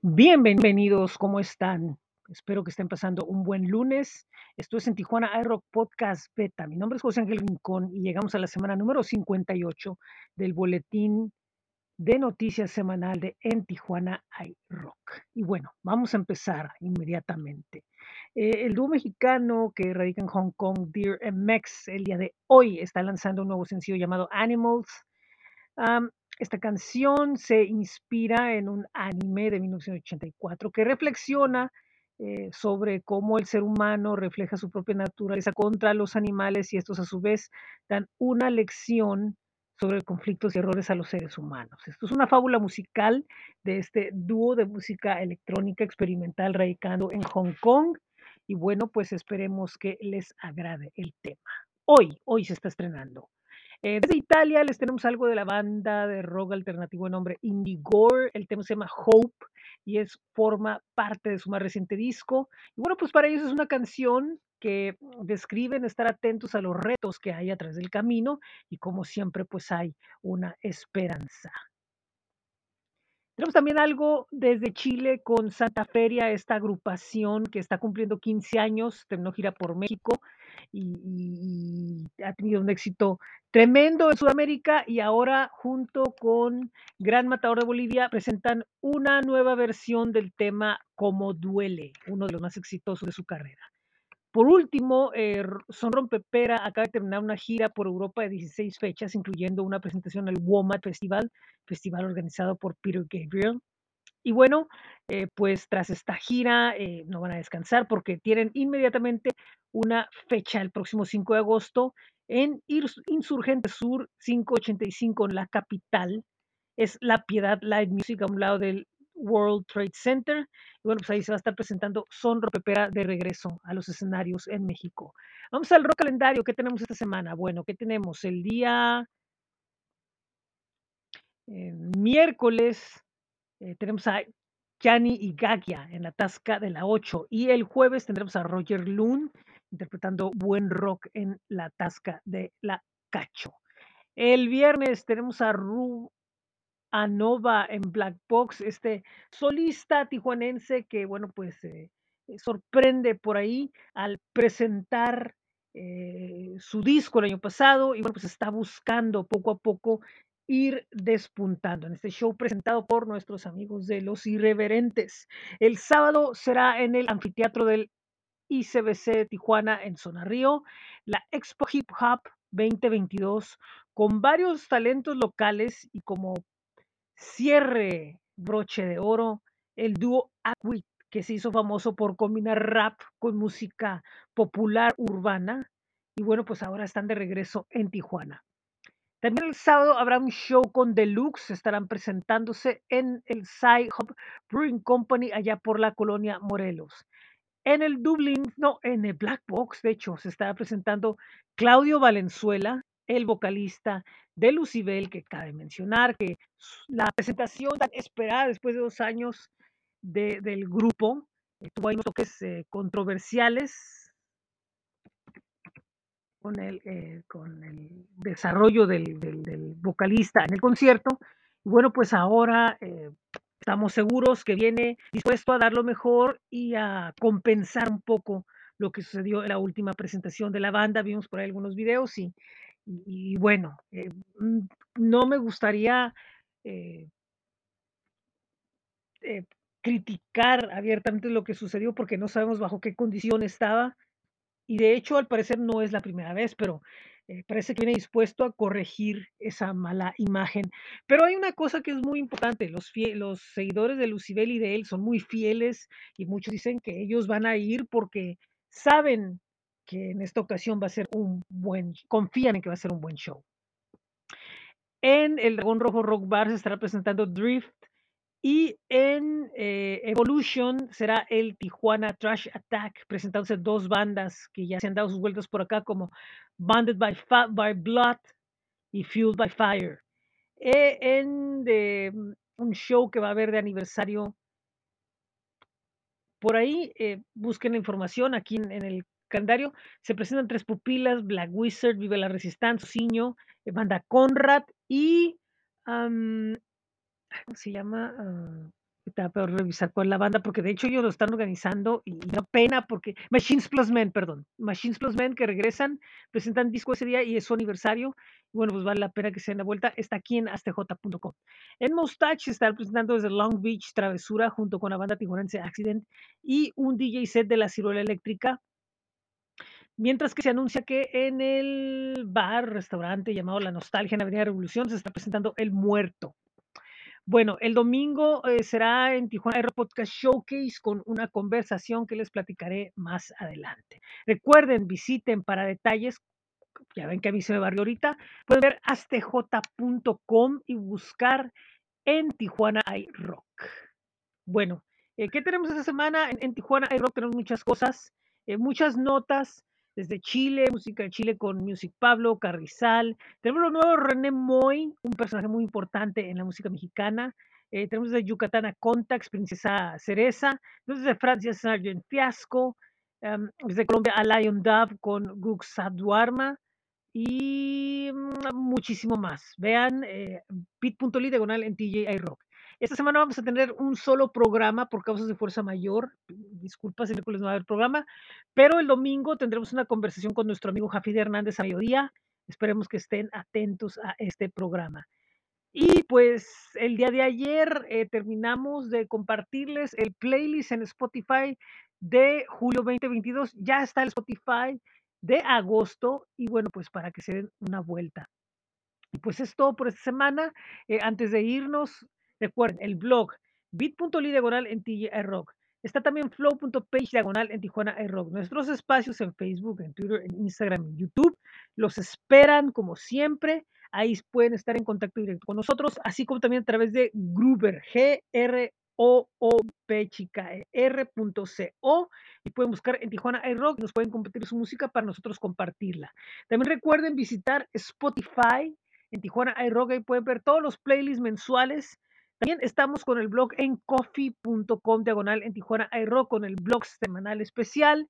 Bienvenidos, ¿cómo están? Espero que estén pasando un buen lunes. Esto es en Tijuana iRock Podcast Beta. Mi nombre es José Ángel Rincón y llegamos a la semana número 58 del boletín de noticias semanal de En Tijuana iRock. Y bueno, vamos a empezar inmediatamente. Eh, el dúo mexicano que radica en Hong Kong, Dear MX, el día de hoy está lanzando un nuevo sencillo llamado Animals. Esta canción se inspira en un anime de 1984 que reflexiona eh, sobre cómo el ser humano refleja su propia naturaleza contra los animales y estos a su vez dan una lección sobre conflictos y errores a los seres humanos. Esto es una fábula musical de este dúo de música electrónica experimental radicando en Hong Kong y bueno, pues esperemos que les agrade el tema. Hoy, hoy se está estrenando. Eh, desde Italia les tenemos algo de la banda de rock alternativo de nombre Indigore. El tema se llama Hope y es forma parte de su más reciente disco. Y bueno, pues para ellos es una canción que describen estar atentos a los retos que hay a través del camino y como siempre pues hay una esperanza. Tenemos también algo desde Chile con Santa Feria, esta agrupación que está cumpliendo 15 años, terminó gira por México y, ha tenido un éxito tremendo en Sudamérica y ahora junto con Gran Matador de Bolivia presentan una nueva versión del tema Como Duele, uno de los más exitosos de su carrera. Por último, eh, Son Rompepera acaba de terminar una gira por Europa de 16 fechas, incluyendo una presentación en el WOMAD Festival, festival organizado por Peter Gabriel. Y bueno, eh, pues tras esta gira eh, no van a descansar porque tienen inmediatamente una fecha el próximo 5 de agosto en Ins- Insurgente Sur 585 en la capital. Es La Piedad Live Music a un lado del World Trade Center. Y bueno, pues ahí se va a estar presentando Son Ropepera de regreso a los escenarios en México. Vamos al rock calendario. ¿Qué tenemos esta semana? Bueno, ¿qué tenemos? El día eh, miércoles eh, tenemos a Gianni y Gagia en la tasca de la 8 y el jueves tendremos a Roger Loon interpretando buen rock en la tasca de la Cacho. El viernes tenemos a Ru Anova en Black Box, este solista tijuanense que, bueno, pues eh, eh, sorprende por ahí al presentar eh, su disco el año pasado y, bueno, pues está buscando poco a poco ir despuntando en este show presentado por nuestros amigos de Los Irreverentes. El sábado será en el anfiteatro del ICBC de Tijuana en Zona Río, la Expo Hip Hop 2022 con varios talentos locales y como Cierre, broche de oro, el dúo Aquit, que se hizo famoso por combinar rap con música popular urbana. Y bueno, pues ahora están de regreso en Tijuana. También el sábado habrá un show con Deluxe, estarán presentándose en el Sci Hub Brewing Company allá por la colonia Morelos. En el Dublín, no, en el Black Box, de hecho, se estaba presentando Claudio Valenzuela, el vocalista de Lucibel, que cabe mencionar que la presentación tan esperada después de dos años de- del grupo eh, tuvo ahí unos toques eh, controversiales con el, eh, con el desarrollo del, vocalista en el concierto. Y bueno, pues ahora estamos seguros que viene dispuesto a dar lo mejor y a compensar un poco lo que sucedió en la última presentación de la banda. Vimos por ahí algunos videos y, bueno, eh, mm, no me gustaría eh, eh, criticar abiertamente lo que sucedió porque no sabemos bajo qué condición estaba y de hecho, al parecer no es la primera vez, pero eh, parece que viene dispuesto a corregir esa mala imagen. Pero hay una cosa que es muy importante, los, los seguidores de Lucibel y de él son muy fieles y muchos dicen que ellos van a ir porque saben que en esta ocasión va a ser un buen, confían en que va a ser un buen show. En el Dragón Rojo Rock Bar se estará presentando Drift y en eh, Evolution será el Tijuana Trash Attack, presentándose dos bandas que ya se han dado sus vueltas por acá, como Banded by, by Blood y Fueled by Fire. Eh, en mm, un show que va a haber de aniversario por ahí, eh, busquen la información aquí en, el calendario. Se presentan Tres Pupilas, Black Wizard, Vive la Resistencia, Ciño, Banda Conrad y. ¿cómo se llama? Ah, peor revisar es la banda, porque de hecho ellos lo están organizando y da pena porque Machines Plus Men, perdón, Machines Plus Men que regresan, presentan disco ese día y es su aniversario. Bueno, pues vale la pena que se den la vuelta. Está aquí en astj.com. En Mustache está presentando desde Long Beach Travesura junto con la banda tijuanense Accident y un DJ set de la ciruela eléctrica. Mientras que se anuncia que en el bar, restaurante llamado La Nostalgia en Avenida Revolución se está presentando El Muerto. Bueno, el domingo eh, será en Tijuana Aero Podcast Showcase con una conversación que les platicaré más adelante. Recuerden, visiten para detalles, ya ven que a mí se me barrió ahorita, pueden ver astj.com y buscar en Tijuana iRock. Bueno, eh, ¿qué tenemos esta semana? En, Tijuana iRock tenemos muchas cosas, eh, muchas notas desde Chile, música de Chile con Music Pablo, Carrizal. Tenemos lo nuevo René Moy, un personaje muy importante en la música mexicana. Eh, tenemos de Yucatán a Contax, Princesa Cereza. Tenemos de Francia Sargent Fiasco. Um, desde Colombia a Lion Dove con Gux Duarma y mm, muchísimo más. Vean eh, bit.ly diagonal en TJ Rock. Esta semana vamos a tener un solo programa por causas de fuerza mayor. Disculpas, el miércoles no va a haber programa, pero el domingo tendremos una conversación con nuestro amigo Jafid Hernández a mediodía. Esperemos que estén atentos a este programa. Y pues el día de ayer eh, terminamos de compartirles el playlist en Spotify de julio 2022. Ya está el Spotify de agosto y bueno, pues para que se den una vuelta. Pues es todo por esta semana. Eh, antes de irnos, recuerden el blog bit.ly diagonal en Rock. Está también flow.page diagonal en Tijuana Rock. Nuestros espacios en Facebook, en Twitter, en Instagram, en YouTube los esperan como siempre. Ahí pueden estar en contacto directo con nosotros, así como también a través de Gruber, G-R o o p chica e, r.co y pueden buscar en Tijuana iRock nos pueden compartir su música para nosotros compartirla. También recuerden visitar Spotify en Tijuana iRock y pueden ver todos los playlists mensuales. También estamos con el blog en coffee.com diagonal en Tijuana iRock con el blog semanal especial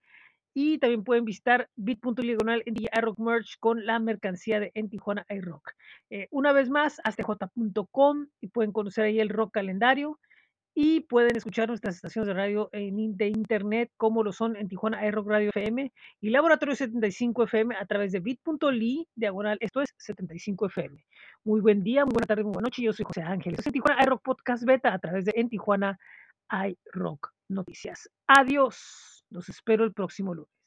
y también pueden visitar bit.ly diagonal en iRock Merch con la mercancía de en Tijuana iRock. Eh, una vez más, astj.com y pueden conocer ahí el rock calendario y pueden escuchar nuestras estaciones de radio en, de internet como lo son en Tijuana iRock Radio FM y Laboratorio 75 FM a través de bit.ly diagonal, esto es 75 FM. Muy buen día, muy buena tarde, muy buena noche, yo soy José Ángel. Esto es Tijuana iRock Podcast Beta a través de en Tijuana iRock Noticias. Adiós, los espero el próximo lunes.